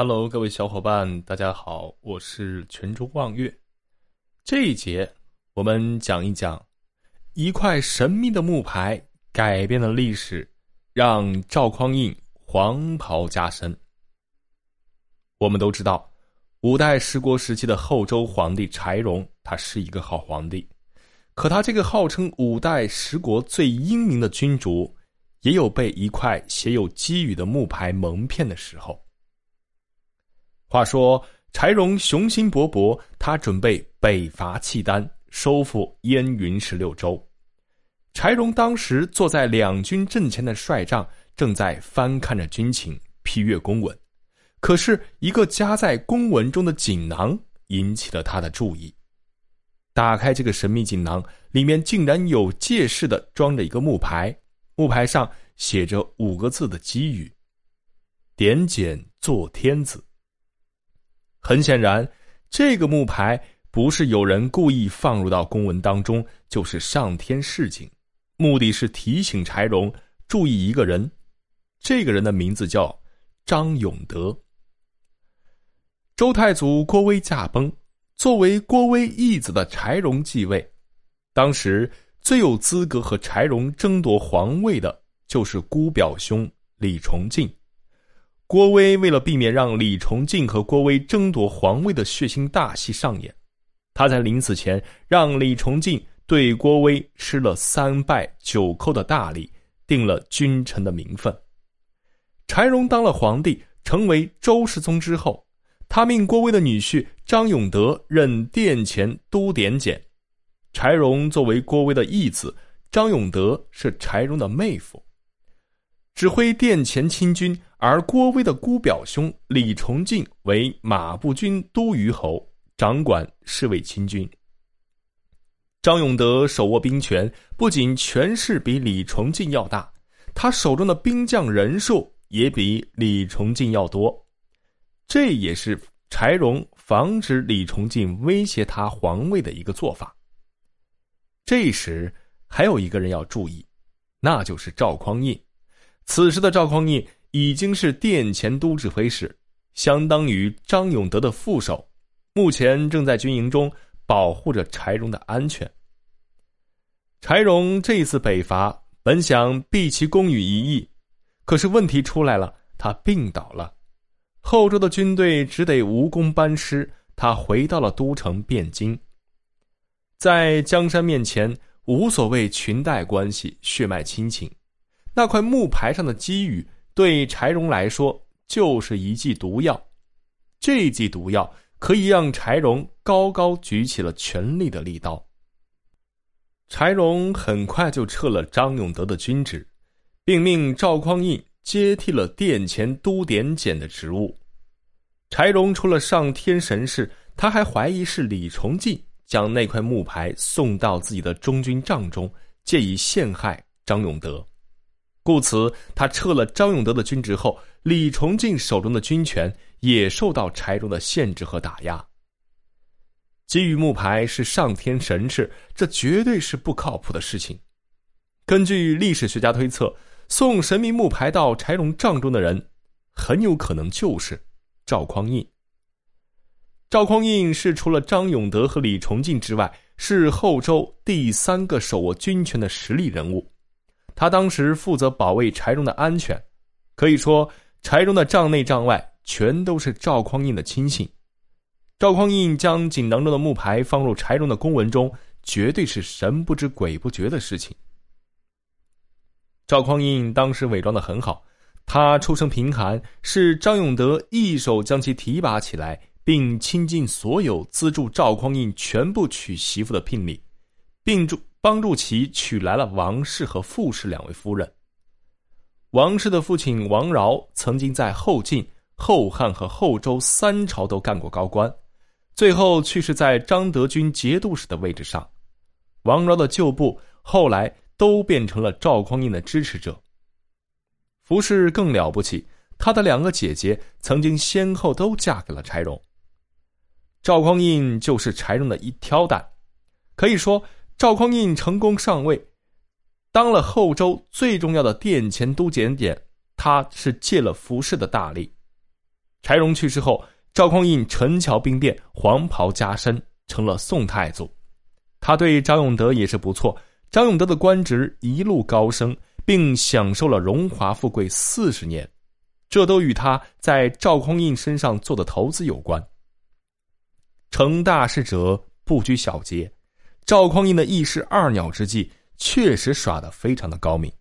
Hello，各位小伙伴，大家好，我是泉州望月。这一节我们讲一讲一块神秘的木牌改变了历史，让赵匡胤黄袍加身。我们都知道，五代十国时期的后周皇帝柴荣，他是一个好皇帝，可他这个号称五代十国最英明的君主，也有被一块写有积语的木牌蒙骗的时候。话说柴荣雄心勃勃，他准备北伐契丹，收复燕云十六州。柴荣当时坐在两军阵前的帅帐，正在翻看着军情，批阅公文。可是，一个夹在公文中的锦囊引起了他的注意。打开这个神秘锦囊，里面竟然有借势的装着一个木牌，木牌上写着五个字的机语：“点检做天子。”很显然，这个木牌不是有人故意放入到公文当中，就是上天示警，目的是提醒柴荣注意一个人。这个人的名字叫张永德。周太祖郭威驾崩，作为郭威义子的柴荣继位。当时最有资格和柴荣争夺皇位的，就是姑表兄李崇进。郭威为了避免让李崇敬和郭威争夺皇位的血腥大戏上演，他在临死前让李崇敬对郭威施了三拜九叩的大礼，定了君臣的名分。柴荣当了皇帝，成为周世宗之后，他命郭威的女婿张永德任殿前都点检。柴荣作为郭威的义子，张永德是柴荣的妹夫。指挥殿前亲军，而郭威的姑表兄李崇进为马步军都虞侯，掌管侍卫亲军。张永德手握兵权，不仅权势比李崇进要大，他手中的兵将人数也比李崇进要多。这也是柴荣防止李崇进威胁他皇位的一个做法。这时还有一个人要注意，那就是赵匡胤。此时的赵匡胤已经是殿前都指挥使，相当于张永德的副手，目前正在军营中保护着柴荣的安全。柴荣这次北伐本想毕其功于一役，可是问题出来了，他病倒了，后周的军队只得无功班师，他回到了都城汴京。在江山面前，无所谓裙带关系、血脉亲情。那块木牌上的机语，对柴荣来说就是一剂毒药。这剂毒药可以让柴荣高高举起了权力的利刀。柴荣很快就撤了张永德的军职，并命赵匡胤接替了殿前都点检的职务。柴荣除了上天神事，他还怀疑是李崇进将那块木牌送到自己的中军帐中，借以陷害张永德。故此，他撤了张永德的军职后，李崇敬手中的军权也受到柴荣的限制和打压。给予木牌是上天神事，这绝对是不靠谱的事情。根据历史学家推测，送神秘木牌到柴荣帐中的人，很有可能就是赵匡胤。赵匡胤是除了张永德和李崇敬之外，是后周第三个手握军权的实力人物。他当时负责保卫柴荣的安全，可以说柴荣的帐内帐外全都是赵匡胤的亲信。赵匡胤将锦囊中的木牌放入柴荣的公文中，绝对是神不知鬼不觉的事情。赵匡胤当时伪装的很好，他出身贫寒，是张永德一手将其提拔起来，并倾尽所有资助赵匡胤全部娶媳妇的聘礼，并助。帮助其娶来了王氏和傅氏两位夫人。王氏的父亲王饶曾经在后晋、后汉和后周三朝都干过高官，最后去世在张德军节度使的位置上。王饶的旧部后来都变成了赵匡胤的支持者。傅氏更了不起，他的两个姐姐曾经先后都嫁给了柴荣。赵匡胤就是柴荣的一挑担，可以说。赵匡胤成功上位，当了后周最重要的殿前都检点，他是借了服饰的大力。柴荣去世后，赵匡胤陈桥兵变，黄袍加身，成了宋太祖。他对张永德也是不错，张永德的官职一路高升，并享受了荣华富贵四十年，这都与他在赵匡胤身上做的投资有关。成大事者不拘小节，赵匡胤的一石二鸟之计确实耍得非常的高明。